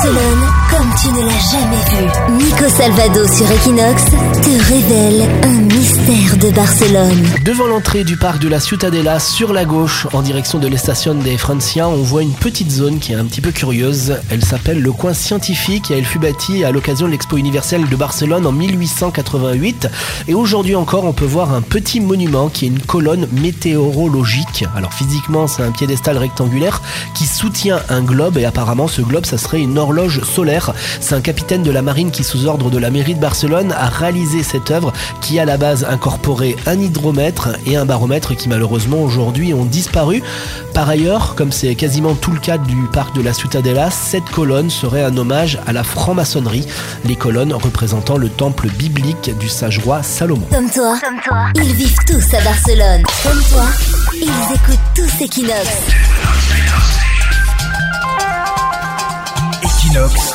Barcelone comme tu ne l'as jamais vu. Nico Salvado sur Equinox te révèle un mystère de Barcelone. Devant l'entrée du parc de la Ciutadella, sur la gauche, en direction de l'Estación des Francia, on voit une petite zone qui est un petit peu curieuse. Elle s'appelle le coin scientifique et elle fut bâtie à l'occasion de l'Expo universelle de Barcelone en 1888. Et aujourd'hui encore, on peut voir un petit monument qui est une colonne météorologique. Alors physiquement, c'est un piédestal rectangulaire qui soutient un globe et apparemment ce globe, ça serait une horloge solaire. C'est un capitaine de la marine qui, sous ordre de la mairie de Barcelone, a réalisé cette œuvre qui à la base incorporait un hydromètre et un baromètre qui malheureusement aujourd'hui ont disparu. Par ailleurs, comme c'est quasiment tout le cas du parc de la Ciutadella, cette colonne serait un hommage à la franc-maçonnerie, les colonnes représentant le temple biblique du sage roi Salomon. Comme toi, comme toi, ils vivent tous à Barcelone. Comme toi, ils écoutent tous Equinox. Equinox,